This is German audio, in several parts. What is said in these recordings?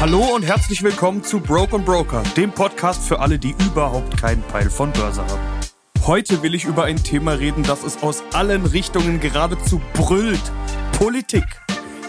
Hallo und herzlich willkommen zu Broke and Broker, dem Podcast für alle, die überhaupt keinen Peil von Börse haben. Heute will ich über ein Thema reden, das es aus allen Richtungen geradezu brüllt. Politik.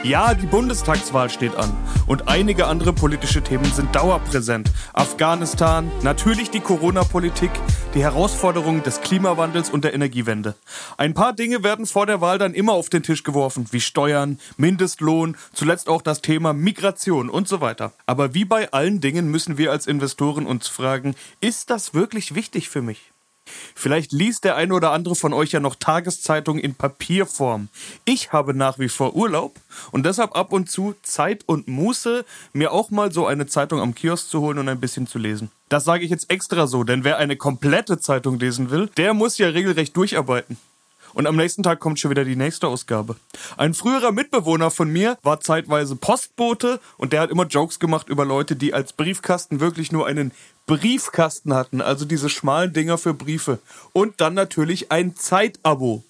Ja, die Bundestagswahl steht an und einige andere politische Themen sind dauerpräsent. Afghanistan, natürlich die Corona-Politik, die Herausforderungen des Klimawandels und der Energiewende. Ein paar Dinge werden vor der Wahl dann immer auf den Tisch geworfen, wie Steuern, Mindestlohn, zuletzt auch das Thema Migration und so weiter. Aber wie bei allen Dingen müssen wir als Investoren uns fragen, ist das wirklich wichtig für mich? Vielleicht liest der eine oder andere von euch ja noch Tageszeitungen in Papierform. Ich habe nach wie vor Urlaub und deshalb ab und zu Zeit und Muße, mir auch mal so eine Zeitung am Kiosk zu holen und ein bisschen zu lesen. Das sage ich jetzt extra so, denn wer eine komplette Zeitung lesen will, der muss ja regelrecht durcharbeiten. Und am nächsten Tag kommt schon wieder die nächste Ausgabe. Ein früherer Mitbewohner von mir war zeitweise Postbote und der hat immer Jokes gemacht über Leute, die als Briefkasten wirklich nur einen Briefkasten hatten, also diese schmalen Dinger für Briefe. Und dann natürlich ein Zeitabo.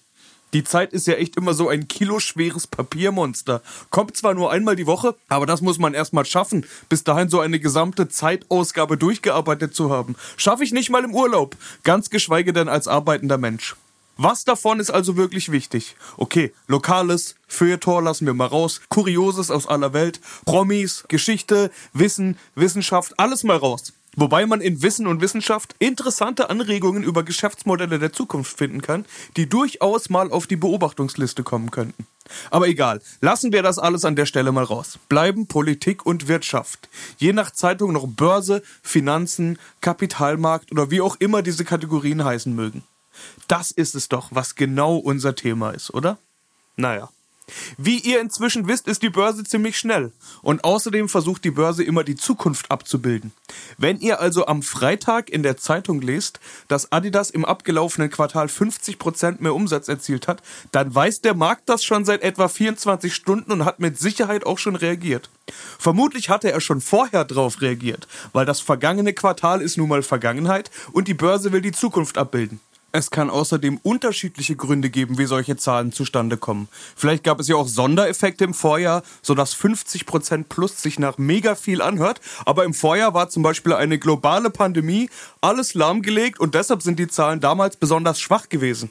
Die Zeit ist ja echt immer so ein kiloschweres Papiermonster. Kommt zwar nur einmal die Woche, aber das muss man erstmal schaffen, bis dahin so eine gesamte Zeitausgabe durchgearbeitet zu haben. Schaffe ich nicht mal im Urlaub, ganz geschweige denn als arbeitender Mensch. Was davon ist also wirklich wichtig? Okay, Lokales, Feuilleton lassen wir mal raus, Kurioses aus aller Welt, Promis, Geschichte, Wissen, Wissenschaft, alles mal raus. Wobei man in Wissen und Wissenschaft interessante Anregungen über Geschäftsmodelle der Zukunft finden kann, die durchaus mal auf die Beobachtungsliste kommen könnten. Aber egal, lassen wir das alles an der Stelle mal raus. Bleiben Politik und Wirtschaft. Je nach Zeitung noch Börse, Finanzen, Kapitalmarkt oder wie auch immer diese Kategorien heißen mögen. Das ist es doch, was genau unser Thema ist, oder? Naja. Wie ihr inzwischen wisst, ist die Börse ziemlich schnell. Und außerdem versucht die Börse immer die Zukunft abzubilden. Wenn ihr also am Freitag in der Zeitung lest, dass Adidas im abgelaufenen Quartal 50% mehr Umsatz erzielt hat, dann weiß der Markt das schon seit etwa 24 Stunden und hat mit Sicherheit auch schon reagiert. Vermutlich hatte er schon vorher drauf reagiert, weil das vergangene Quartal ist nun mal Vergangenheit und die Börse will die Zukunft abbilden. Es kann außerdem unterschiedliche Gründe geben, wie solche Zahlen zustande kommen. Vielleicht gab es ja auch Sondereffekte im Vorjahr, sodass 50% plus sich nach mega viel anhört. Aber im Vorjahr war zum Beispiel eine globale Pandemie, alles lahmgelegt und deshalb sind die Zahlen damals besonders schwach gewesen.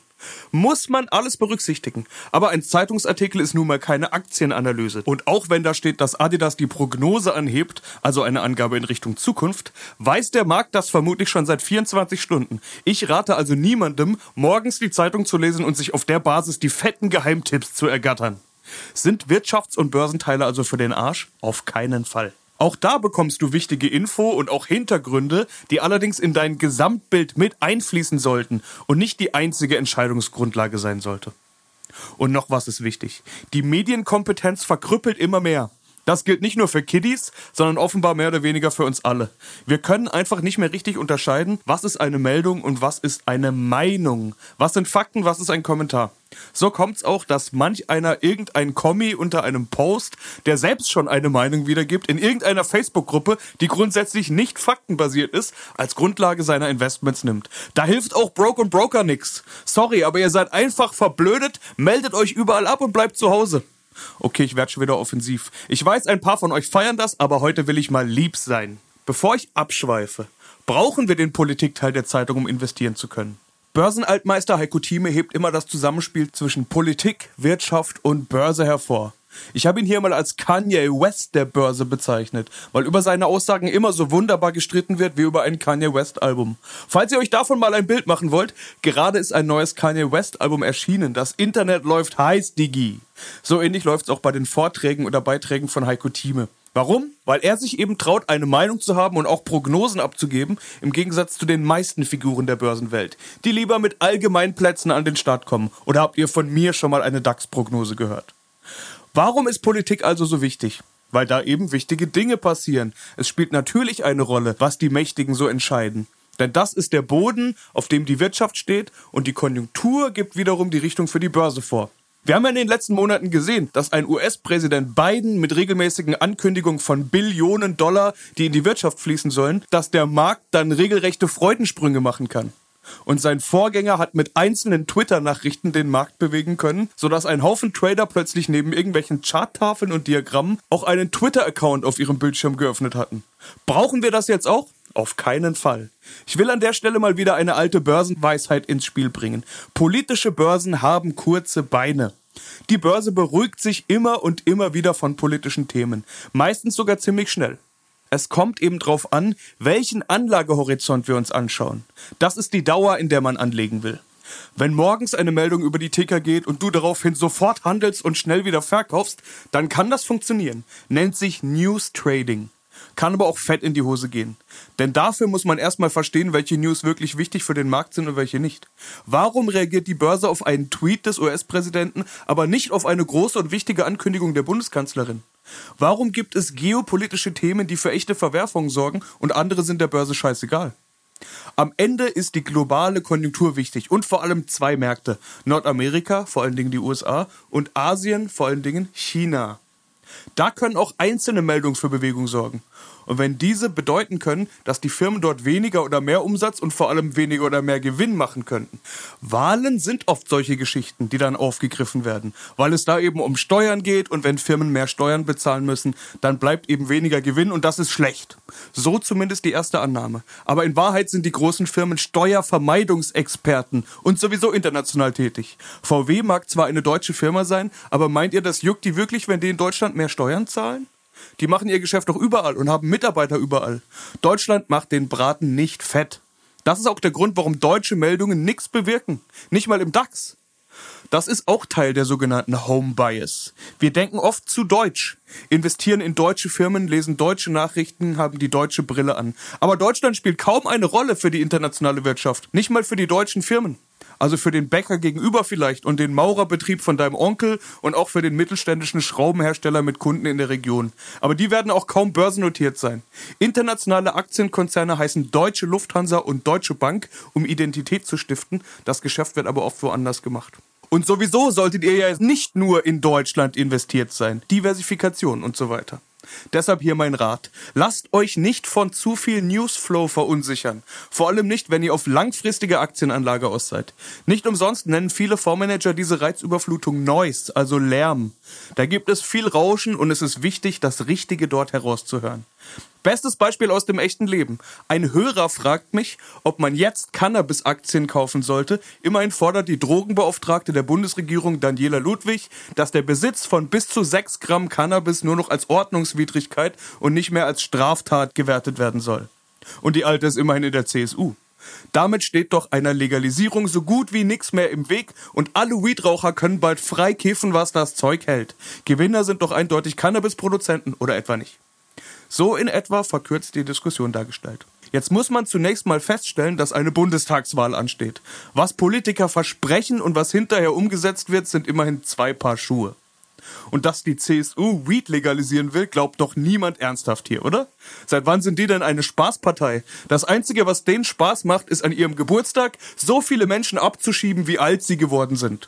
Muss man alles berücksichtigen. Aber ein Zeitungsartikel ist nun mal keine Aktienanalyse. Und auch wenn da steht, dass Adidas die Prognose anhebt, also eine Angabe in Richtung Zukunft, weiß der Markt das vermutlich schon seit 24 Stunden. Ich rate also niemandem, morgens die Zeitung zu lesen und sich auf der Basis die fetten Geheimtipps zu ergattern. Sind Wirtschafts- und Börsenteile also für den Arsch? Auf keinen Fall. Auch da bekommst du wichtige Info und auch Hintergründe, die allerdings in dein Gesamtbild mit einfließen sollten und nicht die einzige Entscheidungsgrundlage sein sollte. Und noch was ist wichtig. Die Medienkompetenz verkrüppelt immer mehr. Das gilt nicht nur für Kiddies, sondern offenbar mehr oder weniger für uns alle. Wir können einfach nicht mehr richtig unterscheiden, was ist eine Meldung und was ist eine Meinung. Was sind Fakten, was ist ein Kommentar. So kommt's auch, dass manch einer irgendein Kommi unter einem Post, der selbst schon eine Meinung wiedergibt, in irgendeiner Facebook-Gruppe, die grundsätzlich nicht faktenbasiert ist, als Grundlage seiner Investments nimmt. Da hilft auch Broke und Broker nix. Sorry, aber ihr seid einfach verblödet, meldet euch überall ab und bleibt zu Hause. Okay, ich werde schon wieder offensiv. Ich weiß, ein paar von euch feiern das, aber heute will ich mal lieb sein. Bevor ich abschweife, brauchen wir den Politikteil der Zeitung, um investieren zu können. Börsenaltmeister Heiko Thieme hebt immer das Zusammenspiel zwischen Politik, Wirtschaft und Börse hervor. Ich habe ihn hier mal als Kanye West der Börse bezeichnet, weil über seine Aussagen immer so wunderbar gestritten wird wie über ein Kanye West Album. Falls ihr euch davon mal ein Bild machen wollt, gerade ist ein neues Kanye West Album erschienen. Das Internet läuft heiß, Digi. So ähnlich läuft es auch bei den Vorträgen oder Beiträgen von Heiko Thieme. Warum? Weil er sich eben traut, eine Meinung zu haben und auch Prognosen abzugeben, im Gegensatz zu den meisten Figuren der Börsenwelt, die lieber mit Allgemeinplätzen an den Start kommen. Oder habt ihr von mir schon mal eine DAX-Prognose gehört? Warum ist Politik also so wichtig? Weil da eben wichtige Dinge passieren. Es spielt natürlich eine Rolle, was die Mächtigen so entscheiden. Denn das ist der Boden, auf dem die Wirtschaft steht und die Konjunktur gibt wiederum die Richtung für die Börse vor. Wir haben ja in den letzten Monaten gesehen, dass ein US-Präsident Biden mit regelmäßigen Ankündigungen von Billionen Dollar, die in die Wirtschaft fließen sollen, dass der Markt dann regelrechte Freudensprünge machen kann. Und sein Vorgänger hat mit einzelnen Twitter-Nachrichten den Markt bewegen können, sodass ein Haufen Trader plötzlich neben irgendwelchen Charttafeln und Diagrammen auch einen Twitter-Account auf ihrem Bildschirm geöffnet hatten. Brauchen wir das jetzt auch? Auf keinen Fall. Ich will an der Stelle mal wieder eine alte Börsenweisheit ins Spiel bringen. Politische Börsen haben kurze Beine. Die Börse beruhigt sich immer und immer wieder von politischen Themen, meistens sogar ziemlich schnell. Es kommt eben darauf an, welchen Anlagehorizont wir uns anschauen. Das ist die Dauer, in der man anlegen will. Wenn morgens eine Meldung über die Ticker geht und du daraufhin sofort handelst und schnell wieder verkaufst, dann kann das funktionieren. Nennt sich News Trading kann aber auch fett in die Hose gehen. Denn dafür muss man erstmal verstehen, welche News wirklich wichtig für den Markt sind und welche nicht. Warum reagiert die Börse auf einen Tweet des US-Präsidenten, aber nicht auf eine große und wichtige Ankündigung der Bundeskanzlerin? Warum gibt es geopolitische Themen, die für echte Verwerfungen sorgen und andere sind der Börse scheißegal? Am Ende ist die globale Konjunktur wichtig und vor allem zwei Märkte. Nordamerika, vor allen Dingen die USA, und Asien, vor allen Dingen China. Da können auch einzelne Meldungen für Bewegung sorgen. Und wenn diese bedeuten können, dass die Firmen dort weniger oder mehr Umsatz und vor allem weniger oder mehr Gewinn machen könnten. Wahlen sind oft solche Geschichten, die dann aufgegriffen werden, weil es da eben um Steuern geht und wenn Firmen mehr Steuern bezahlen müssen, dann bleibt eben weniger Gewinn und das ist schlecht. So zumindest die erste Annahme. Aber in Wahrheit sind die großen Firmen Steuervermeidungsexperten und sowieso international tätig. VW mag zwar eine deutsche Firma sein, aber meint ihr, das juckt die wirklich, wenn die in Deutschland mehr Steuern zahlen? Die machen ihr Geschäft doch überall und haben Mitarbeiter überall. Deutschland macht den Braten nicht fett. Das ist auch der Grund, warum deutsche Meldungen nichts bewirken. Nicht mal im DAX. Das ist auch Teil der sogenannten Home Bias. Wir denken oft zu deutsch, investieren in deutsche Firmen, lesen deutsche Nachrichten, haben die deutsche Brille an. Aber Deutschland spielt kaum eine Rolle für die internationale Wirtschaft, nicht mal für die deutschen Firmen. Also für den Bäcker gegenüber vielleicht und den Maurerbetrieb von deinem Onkel und auch für den mittelständischen Schraubenhersteller mit Kunden in der Region. Aber die werden auch kaum börsennotiert sein. Internationale Aktienkonzerne heißen Deutsche Lufthansa und Deutsche Bank, um Identität zu stiften. Das Geschäft wird aber oft woanders gemacht. Und sowieso solltet ihr ja nicht nur in Deutschland investiert sein. Diversifikation und so weiter. Deshalb hier mein Rat. Lasst euch nicht von zu viel Newsflow verunsichern. Vor allem nicht, wenn ihr auf langfristige Aktienanlage aus seid. Nicht umsonst nennen viele Fondsmanager diese Reizüberflutung Noise, also Lärm. Da gibt es viel Rauschen und es ist wichtig, das Richtige dort herauszuhören. Bestes Beispiel aus dem echten Leben. Ein Hörer fragt mich, ob man jetzt Cannabis-Aktien kaufen sollte. Immerhin fordert die Drogenbeauftragte der Bundesregierung Daniela Ludwig, dass der Besitz von bis zu 6 Gramm Cannabis nur noch als Ordnungswidrigkeit und nicht mehr als Straftat gewertet werden soll. Und die Alte ist immerhin in der CSU. Damit steht doch einer Legalisierung so gut wie nichts mehr im Weg und alle Weedraucher können bald frei kiffen, was das Zeug hält. Gewinner sind doch eindeutig Cannabisproduzenten oder etwa nicht. So in etwa verkürzt die Diskussion dargestellt. Jetzt muss man zunächst mal feststellen, dass eine Bundestagswahl ansteht. Was Politiker versprechen und was hinterher umgesetzt wird, sind immerhin zwei Paar Schuhe. Und dass die CSU Weed legalisieren will, glaubt doch niemand ernsthaft hier, oder? Seit wann sind die denn eine Spaßpartei? Das Einzige, was denen Spaß macht, ist an ihrem Geburtstag so viele Menschen abzuschieben, wie alt sie geworden sind.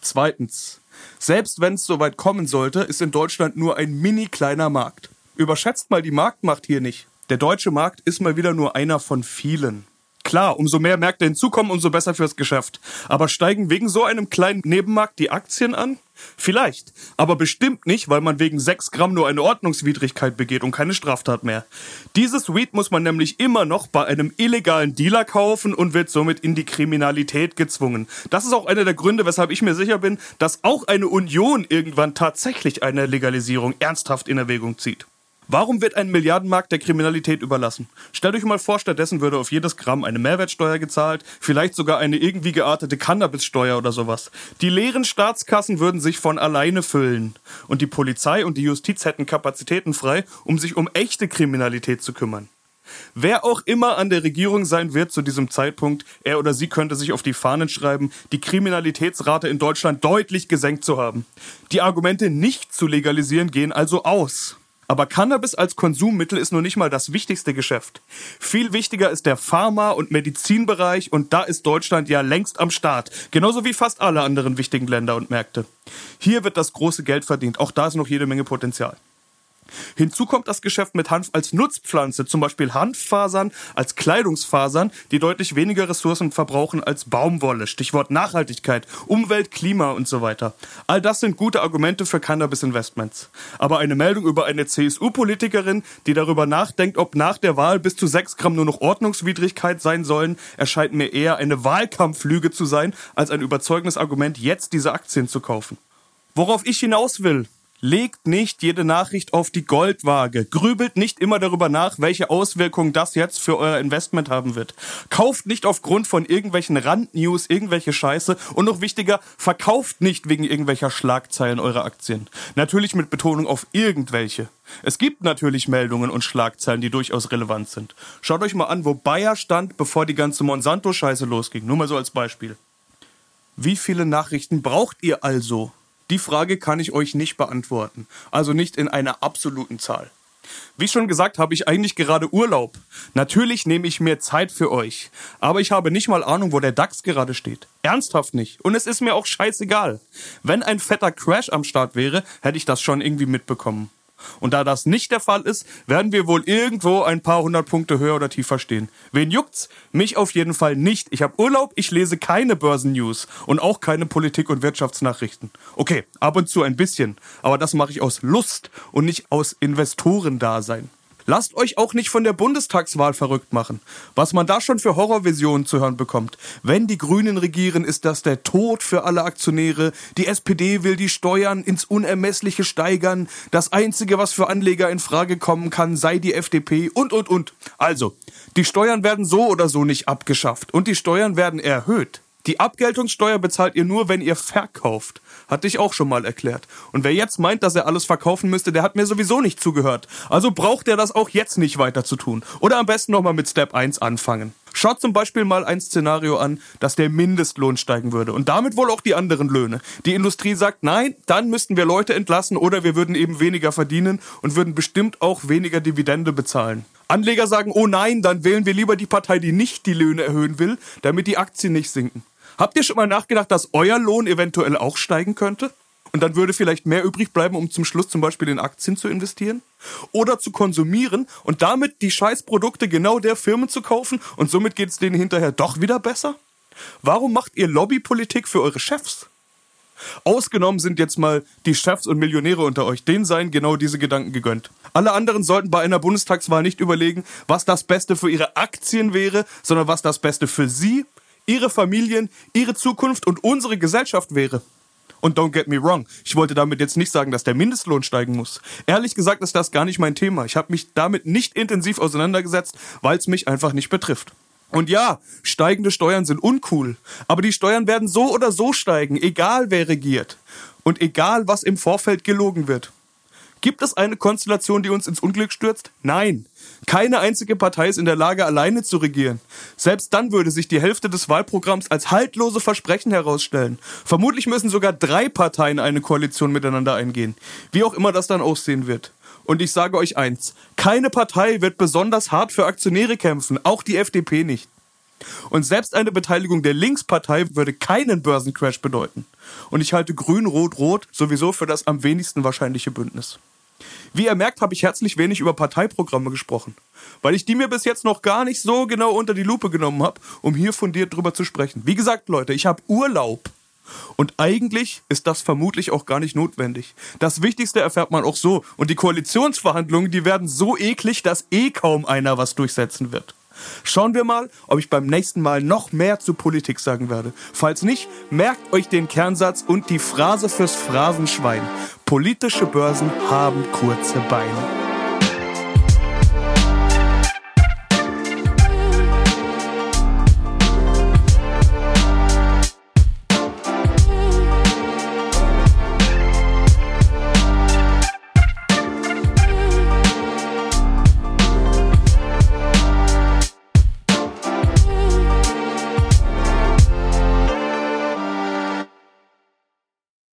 Zweitens. Selbst wenn es soweit kommen sollte, ist in Deutschland nur ein mini kleiner Markt. Überschätzt mal die Marktmacht hier nicht. Der deutsche Markt ist mal wieder nur einer von vielen. Klar, umso mehr Märkte hinzukommen, umso besser fürs Geschäft. Aber steigen wegen so einem kleinen Nebenmarkt die Aktien an? Vielleicht. Aber bestimmt nicht, weil man wegen 6 Gramm nur eine Ordnungswidrigkeit begeht und keine Straftat mehr. Dieses Weed muss man nämlich immer noch bei einem illegalen Dealer kaufen und wird somit in die Kriminalität gezwungen. Das ist auch einer der Gründe, weshalb ich mir sicher bin, dass auch eine Union irgendwann tatsächlich eine Legalisierung ernsthaft in Erwägung zieht. Warum wird ein Milliardenmarkt der Kriminalität überlassen? Stellt euch mal vor, stattdessen würde auf jedes Gramm eine Mehrwertsteuer gezahlt, vielleicht sogar eine irgendwie geartete Cannabissteuer oder sowas. Die leeren Staatskassen würden sich von alleine füllen. Und die Polizei und die Justiz hätten Kapazitäten frei, um sich um echte Kriminalität zu kümmern. Wer auch immer an der Regierung sein wird zu diesem Zeitpunkt, er oder sie könnte sich auf die Fahnen schreiben, die Kriminalitätsrate in Deutschland deutlich gesenkt zu haben. Die Argumente nicht zu legalisieren gehen also aus. Aber Cannabis als Konsummittel ist nur nicht mal das wichtigste Geschäft. Viel wichtiger ist der Pharma- und Medizinbereich und da ist Deutschland ja längst am Start. Genauso wie fast alle anderen wichtigen Länder und Märkte. Hier wird das große Geld verdient. Auch da ist noch jede Menge Potenzial. Hinzu kommt das Geschäft mit Hanf als Nutzpflanze, zum Beispiel Hanffasern als Kleidungsfasern, die deutlich weniger Ressourcen verbrauchen als Baumwolle. Stichwort Nachhaltigkeit, Umwelt, Klima und so weiter. All das sind gute Argumente für Cannabis-Investments. Aber eine Meldung über eine CSU-Politikerin, die darüber nachdenkt, ob nach der Wahl bis zu 6 Gramm nur noch Ordnungswidrigkeit sein sollen, erscheint mir eher eine Wahlkampflüge zu sein, als ein überzeugendes Argument, jetzt diese Aktien zu kaufen. Worauf ich hinaus will, Legt nicht jede Nachricht auf die Goldwaage. Grübelt nicht immer darüber nach, welche Auswirkungen das jetzt für euer Investment haben wird. Kauft nicht aufgrund von irgendwelchen Randnews irgendwelche Scheiße und noch wichtiger, verkauft nicht wegen irgendwelcher Schlagzeilen eure Aktien. Natürlich mit Betonung auf irgendwelche. Es gibt natürlich Meldungen und Schlagzeilen, die durchaus relevant sind. Schaut euch mal an, wo Bayer stand, bevor die ganze Monsanto-Scheiße losging. Nur mal so als Beispiel. Wie viele Nachrichten braucht ihr also? Die Frage kann ich euch nicht beantworten. Also nicht in einer absoluten Zahl. Wie schon gesagt, habe ich eigentlich gerade Urlaub. Natürlich nehme ich mir Zeit für euch. Aber ich habe nicht mal Ahnung, wo der DAX gerade steht. Ernsthaft nicht. Und es ist mir auch scheißegal. Wenn ein fetter Crash am Start wäre, hätte ich das schon irgendwie mitbekommen. Und da das nicht der Fall ist, werden wir wohl irgendwo ein paar hundert Punkte höher oder tiefer stehen. Wen juckt's? Mich auf jeden Fall nicht. Ich habe Urlaub, ich lese keine Börsennews und auch keine Politik- und Wirtschaftsnachrichten. Okay, ab und zu ein bisschen, aber das mache ich aus Lust und nicht aus Investorendasein. Lasst euch auch nicht von der Bundestagswahl verrückt machen. Was man da schon für Horrorvisionen zu hören bekommt. Wenn die Grünen regieren, ist das der Tod für alle Aktionäre. Die SPD will die Steuern ins Unermessliche steigern. Das Einzige, was für Anleger in Frage kommen kann, sei die FDP und, und, und. Also, die Steuern werden so oder so nicht abgeschafft und die Steuern werden erhöht. Die Abgeltungssteuer bezahlt ihr nur, wenn ihr verkauft. Hatte ich auch schon mal erklärt. Und wer jetzt meint, dass er alles verkaufen müsste, der hat mir sowieso nicht zugehört. Also braucht er das auch jetzt nicht weiter zu tun. Oder am besten nochmal mit Step 1 anfangen. Schaut zum Beispiel mal ein Szenario an, dass der Mindestlohn steigen würde und damit wohl auch die anderen Löhne. Die Industrie sagt, nein, dann müssten wir Leute entlassen oder wir würden eben weniger verdienen und würden bestimmt auch weniger Dividende bezahlen. Anleger sagen, oh nein, dann wählen wir lieber die Partei, die nicht die Löhne erhöhen will, damit die Aktien nicht sinken. Habt ihr schon mal nachgedacht, dass euer Lohn eventuell auch steigen könnte? Und dann würde vielleicht mehr übrig bleiben, um zum Schluss zum Beispiel in Aktien zu investieren? Oder zu konsumieren und damit die Scheißprodukte genau der Firmen zu kaufen und somit geht es denen hinterher doch wieder besser? Warum macht ihr Lobbypolitik für eure Chefs? Ausgenommen sind jetzt mal die Chefs und Millionäre unter euch. Denen seien genau diese Gedanken gegönnt. Alle anderen sollten bei einer Bundestagswahl nicht überlegen, was das Beste für ihre Aktien wäre, sondern was das Beste für sie ihre Familien, ihre Zukunft und unsere Gesellschaft wäre. Und don't get me wrong, ich wollte damit jetzt nicht sagen, dass der Mindestlohn steigen muss. Ehrlich gesagt ist das gar nicht mein Thema. Ich habe mich damit nicht intensiv auseinandergesetzt, weil es mich einfach nicht betrifft. Und ja, steigende Steuern sind uncool, aber die Steuern werden so oder so steigen, egal wer regiert und egal was im Vorfeld gelogen wird. Gibt es eine Konstellation, die uns ins Unglück stürzt? Nein. Keine einzige Partei ist in der Lage, alleine zu regieren. Selbst dann würde sich die Hälfte des Wahlprogramms als haltlose Versprechen herausstellen. Vermutlich müssen sogar drei Parteien eine Koalition miteinander eingehen. Wie auch immer das dann aussehen wird. Und ich sage euch eins, keine Partei wird besonders hart für Aktionäre kämpfen, auch die FDP nicht. Und selbst eine Beteiligung der Linkspartei würde keinen Börsencrash bedeuten. Und ich halte Grün-Rot-Rot sowieso für das am wenigsten wahrscheinliche Bündnis. Wie ihr merkt, habe ich herzlich wenig über Parteiprogramme gesprochen, weil ich die mir bis jetzt noch gar nicht so genau unter die Lupe genommen habe, um hier fundiert drüber zu sprechen. Wie gesagt, Leute, ich habe Urlaub. Und eigentlich ist das vermutlich auch gar nicht notwendig. Das Wichtigste erfährt man auch so. Und die Koalitionsverhandlungen, die werden so eklig, dass eh kaum einer was durchsetzen wird. Schauen wir mal, ob ich beim nächsten Mal noch mehr zu Politik sagen werde. Falls nicht, merkt euch den Kernsatz und die Phrase fürs Phrasenschwein. Politische Börsen haben kurze Beine.